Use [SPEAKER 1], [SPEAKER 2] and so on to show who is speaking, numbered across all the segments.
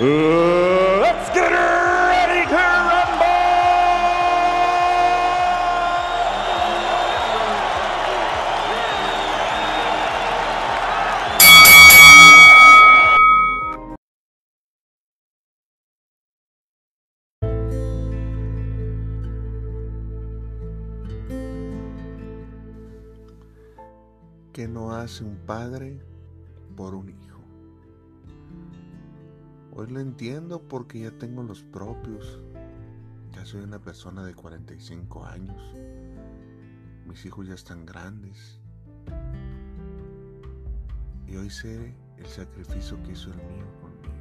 [SPEAKER 1] let's get ready to rumble!
[SPEAKER 2] ¿Qué no hace un padre por un hijo? Hoy lo entiendo porque ya tengo los propios. Ya soy una persona de 45 años. Mis hijos ya están grandes. Y hoy sé el sacrificio que hizo el mío conmigo.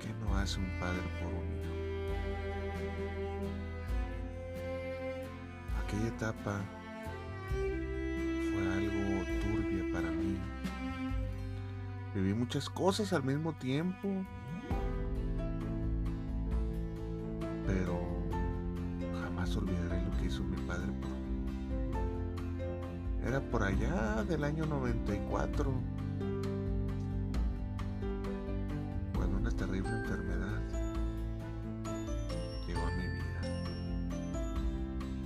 [SPEAKER 2] ¿Qué no hace un padre por un hijo? Aquella etapa fue algo mí. Viví muchas cosas al mismo tiempo. Pero jamás olvidaré lo que hizo mi padre por mí. Era por allá del año 94. Cuando una terrible enfermedad llegó a mi vida.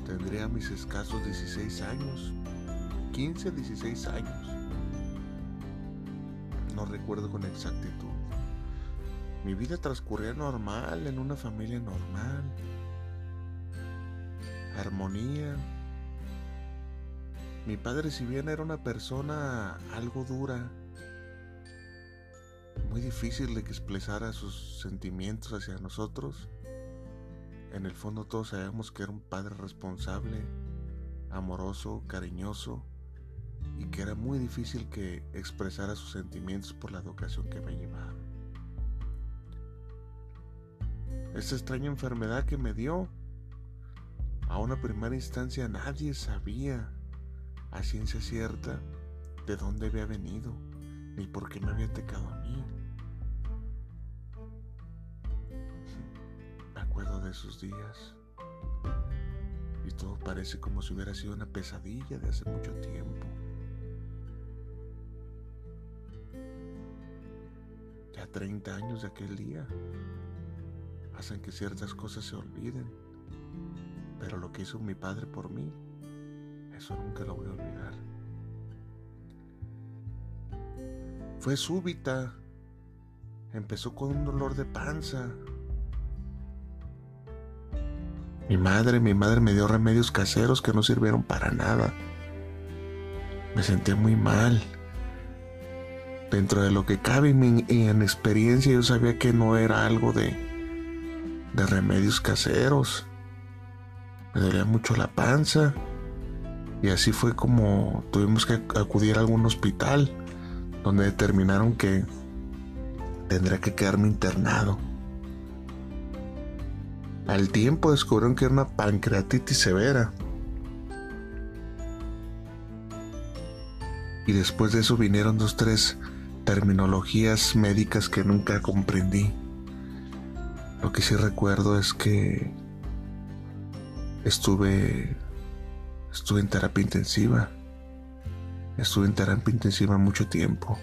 [SPEAKER 2] Tendría mis escasos 16 años 15, 16 años. No recuerdo con exactitud. Mi vida transcurría normal, en una familia normal. Armonía. Mi padre, si bien era una persona algo dura, muy difícil de que expresara sus sentimientos hacia nosotros, en el fondo todos sabemos que era un padre responsable, amoroso, cariñoso, y que era muy difícil que expresara sus sentimientos por la educación que me llevaba. Esta extraña enfermedad que me dio, a una primera instancia nadie sabía a ciencia cierta de dónde había venido ni por qué me había atacado a mí. Me acuerdo de esos días y todo parece como si hubiera sido una pesadilla de hace mucho tiempo. 30 años de aquel día hacen que ciertas cosas se olviden, pero lo que hizo mi padre por mí, eso nunca lo voy a olvidar. Fue súbita, empezó con un dolor de panza. Mi madre, mi madre me dio remedios caseros que no sirvieron para nada. Me sentí muy mal dentro de lo que cabe y en experiencia yo sabía que no era algo de, de remedios caseros. Me dolía mucho la panza y así fue como tuvimos que acudir a algún hospital donde determinaron que tendría que quedarme internado. Al tiempo descubrieron que era una pancreatitis severa. Y después de eso vinieron dos, tres terminologías médicas que nunca comprendí. Lo que sí recuerdo es que estuve estuve en terapia intensiva. Estuve en terapia intensiva mucho tiempo.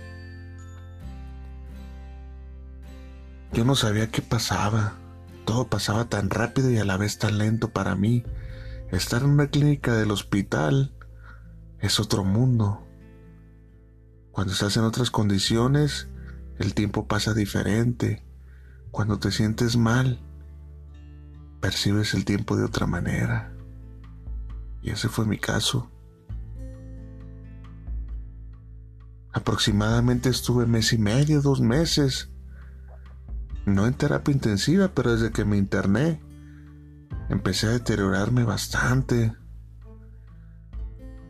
[SPEAKER 2] Yo no sabía qué pasaba. Todo pasaba tan rápido y a la vez tan lento para mí. Estar en una clínica del hospital es otro mundo. Cuando estás en otras condiciones, el tiempo pasa diferente. Cuando te sientes mal, percibes el tiempo de otra manera. Y ese fue mi caso. Aproximadamente estuve mes y medio, dos meses. No en terapia intensiva, pero desde que me interné, empecé a deteriorarme bastante.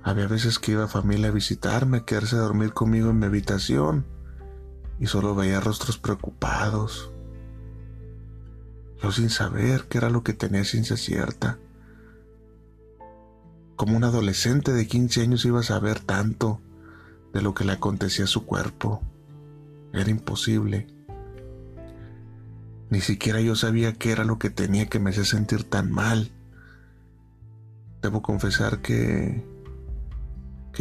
[SPEAKER 2] Había veces que iba familia a visitarme, a quedarse a dormir conmigo en mi habitación y solo veía rostros preocupados. Yo sin saber qué era lo que tenía ciencia cierta. Como un adolescente de 15 años iba a saber tanto de lo que le acontecía a su cuerpo. Era imposible. Ni siquiera yo sabía qué era lo que tenía que me hacía sentir tan mal. Debo confesar que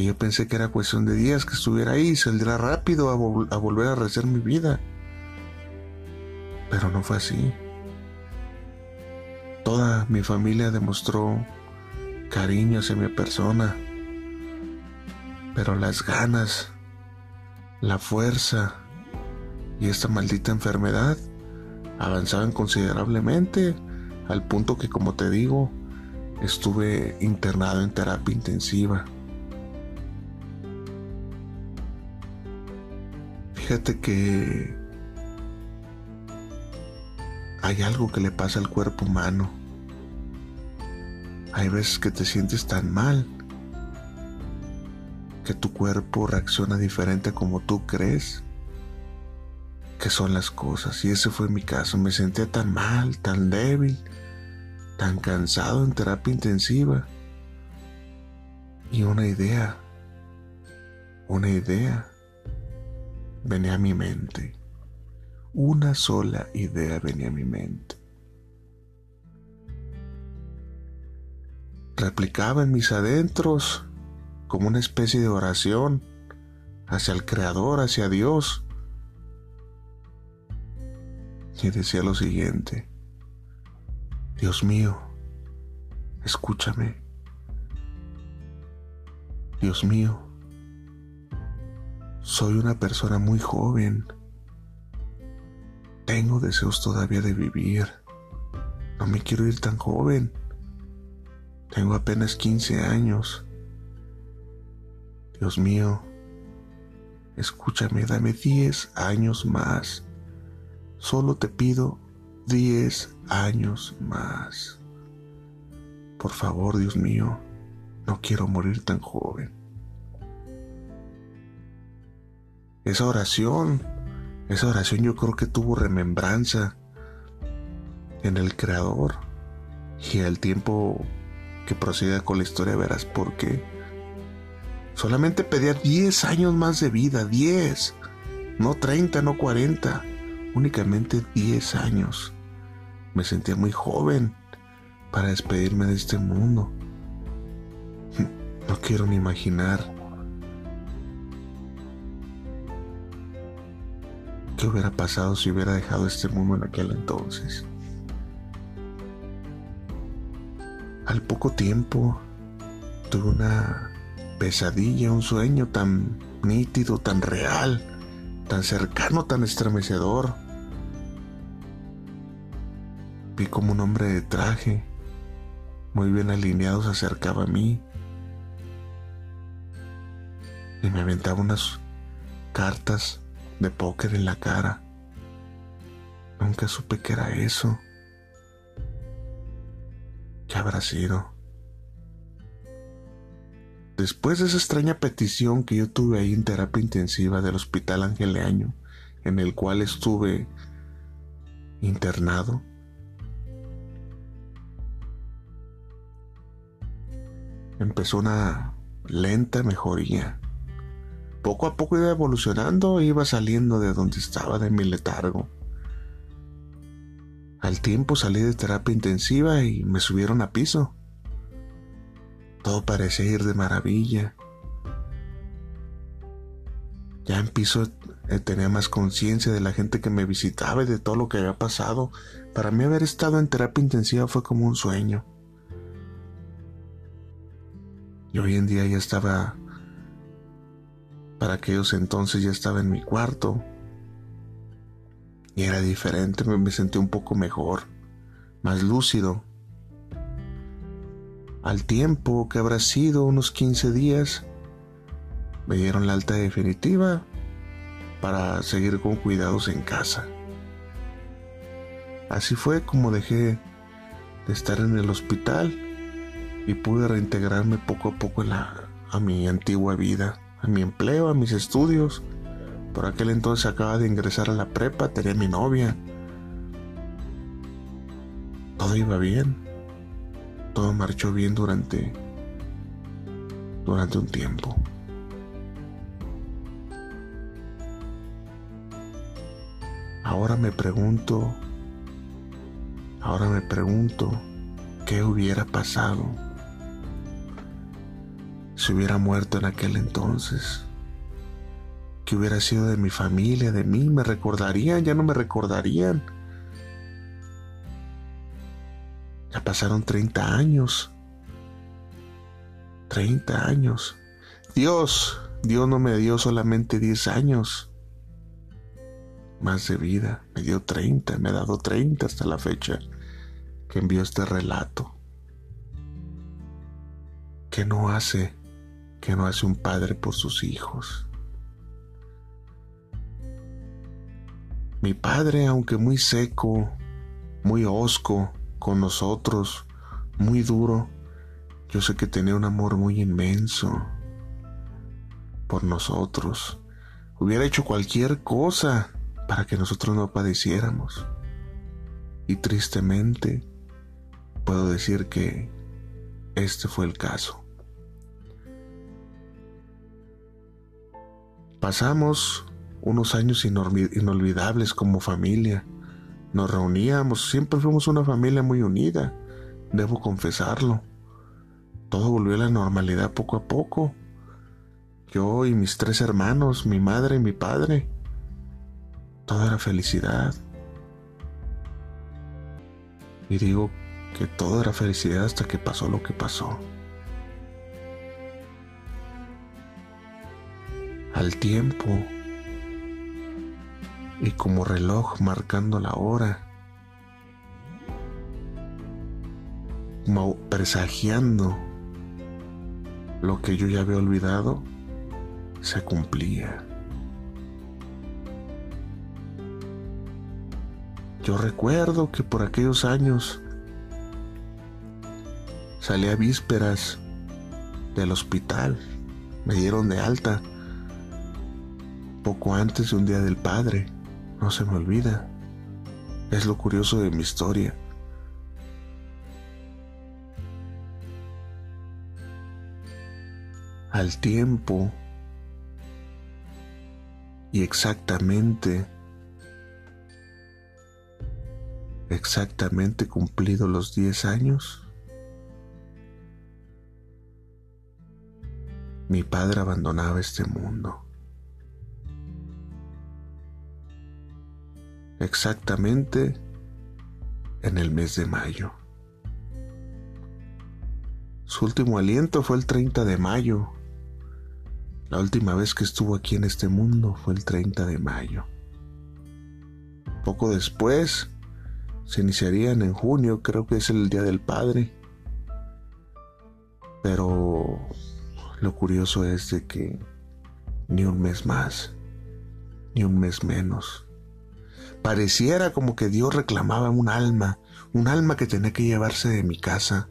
[SPEAKER 2] que yo pensé que era cuestión de días que estuviera ahí y saldría rápido a, volver a rehacer mi vida. Pero no fue así. Toda mi familia demostró cariño hacia mi persona, pero las ganas, la fuerza y esta maldita enfermedad avanzaban considerablemente al punto que, como te digo, estuve internado en terapia intensiva. Fíjate que hay algo que le pasa al cuerpo humano. Hay veces que te sientes tan mal que tu cuerpo reacciona diferente a como tú crees que son las cosas. Y ese fue mi caso. Me sentía tan mal, tan débil, tan cansado en terapia intensiva. Y una idea, una idea venía a mi mente. Una sola idea venía a mi mente. Replicaba en mis adentros como una especie de oración hacia el Creador, hacia Dios. Y decía lo siguiente, Dios mío, escúchame. Dios mío, soy una persona muy joven. Tengo deseos todavía de vivir. No me quiero ir tan joven. Tengo apenas 15 años. Dios mío, escúchame, dame 10 años más. Solo te pido 10 años más. Por favor, Dios mío, no quiero morir tan joven. Esa oración, esa oración yo creo que tuvo remembranza en el Creador. Y al tiempo que proceda con la historia verás por qué. Solamente pedía 10 años más de vida, 10. No 30, no 40. Únicamente 10 años. Me sentía muy joven para despedirme de este mundo. No quiero ni imaginar ¿Qué hubiera pasado si hubiera dejado este mundo en aquel entonces? Al poco tiempo tuve una pesadilla, un sueño tan nítido, tan real, tan cercano, tan estremecedor. Vi como un hombre de traje, muy bien alineado, se acercaba a mí y me aventaba unas cartas de póker en la cara. Nunca supe que era eso. ¿Qué habrá sido? Después de esa extraña petición que yo tuve ahí en terapia intensiva del Hospital Angeleaño, en el cual estuve internado, empezó una lenta mejoría. Poco a poco iba evolucionando, iba saliendo de donde estaba de mi letargo. Al tiempo salí de terapia intensiva y me subieron a piso. Todo parecía ir de maravilla. Ya en piso eh, tenía más conciencia de la gente que me visitaba y de todo lo que había pasado. Para mí haber estado en terapia intensiva fue como un sueño. Y hoy en día ya estaba para aquellos entonces ya estaba en mi cuarto. Y era diferente, me, sentí un poco mejor, más lúcido. Al tiempo que habrá sido unos 15 días, me dieron la alta definitiva para seguir con cuidados en casa. Así fue como dejé de estar en el hospital y pude reintegrarme poco a poco a mi antigua vida a mi empleo, a mis estudios. Por aquel entonces acaba de ingresar a la prepa, tenía mi novia. todo iba bien. Todo marchó bien durante durante un tiempo. Ahora me pregunto, ahora me pregunto, ¿qué hubiera pasado si hubiera muerto en aquel entonces? ¿Qué hubiera sido de mi familia, de mí? ¿Me recordarían? ¿Ya no me recordarían? Ya pasaron 30 años. 30 años. Dios, Dios no me dio solamente 10 años más de vida, me dio 30, me ha dado 30 hasta la fecha que envió este relato. ¿Qué no hace? ¿Qué no hace un padre por sus hijos? Mi padre, aunque muy seco, muy hosco con nosotros, muy duro, yo sé que tenía un amor muy inmenso por nosotros. Hubiera hecho cualquier cosa para que nosotros no padeciéramos. Y tristemente puedo decir que este fue el caso. Pasamos unos años inolvidables como familia. Nos reuníamos, siempre fuimos una familia muy unida, debo confesarlo. Todo volvió a la normalidad poco a poco. Yo y mis tres hermanos, mi madre y mi padre. Todo era felicidad. Y digo que todo era felicidad hasta que pasó lo que pasó. Al tiempo y como reloj marcando la hora, como presagiando lo que yo ya había olvidado se cumplía. Yo recuerdo que por aquellos años salí a vísperas del hospital, me dieron de alta poco antes de un día del padre, no se me olvida. Es lo curioso de mi historia. al tiempo y exactamente, exactamente cumplido los 10 años, mi padre abandonaba este mundo. Exactamente en el mes de mayo. Su último aliento fue el 30 de mayo la última vez que estuvo aquí en este mundo fue el 30 de mayo. Poco después se iniciarían en junio, creo que es el Día del Padre. Pero lo curioso es de que ni un mes más, ni un mes menos. Pareciera como que Dios reclamaba un alma, un alma que tenía que llevarse de mi casa.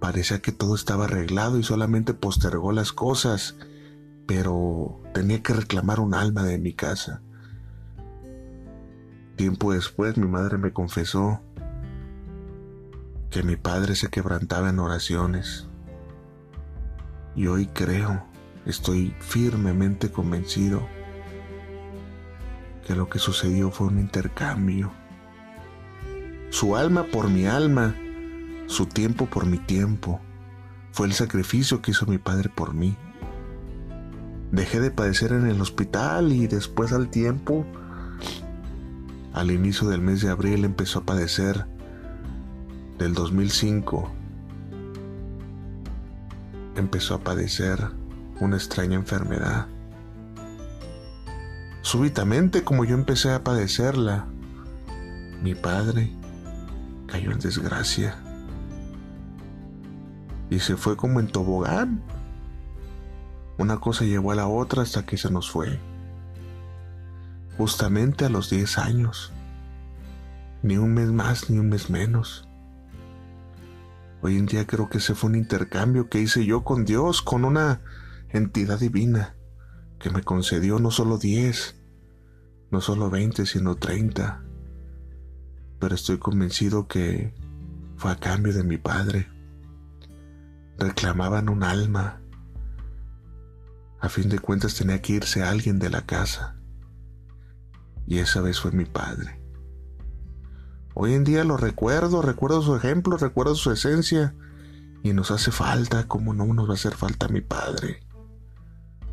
[SPEAKER 2] Parecía que todo estaba arreglado y solamente postergó las cosas pero tenía que reclamar un alma de mi casa. Tiempo después mi madre me confesó que mi padre se quebrantaba en oraciones. Y hoy creo, estoy firmemente convencido que lo que sucedió fue un intercambio. Su alma por mi alma, su tiempo por mi tiempo. Fue el sacrificio que hizo mi padre por mí. Dejé de padecer en el hospital y después al tiempo, al inicio del mes de abril empezó a padecer del 2005. Empezó a padecer una extraña enfermedad. Súbitamente, como yo empecé a padecerla, mi padre cayó en desgracia y se fue como en tobogán una cosa llevó a la otra hasta que se nos fue. Justamente a los 10 años. Ni un mes más ni un mes menos. Hoy en día creo que ese fue un intercambio que hice yo con Dios, con una entidad divina, que me concedió no solo 10, no solo 20, sino 30. Pero estoy convencido que fue a cambio de mi padre. Reclamaban un alma. A fin de cuentas tenía que irse alguien de la casa. Y esa vez fue mi padre. Hoy en día lo recuerdo, recuerdo su ejemplo, recuerdo su esencia. Y nos hace falta, como no nos va a hacer falta a mi padre,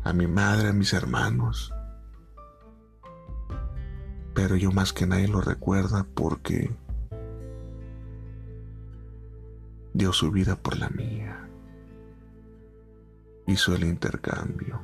[SPEAKER 2] a mi madre, a mis hermanos. Pero yo más que nadie lo recuerda porque dio su vida por la mía. Hizo el intercambio.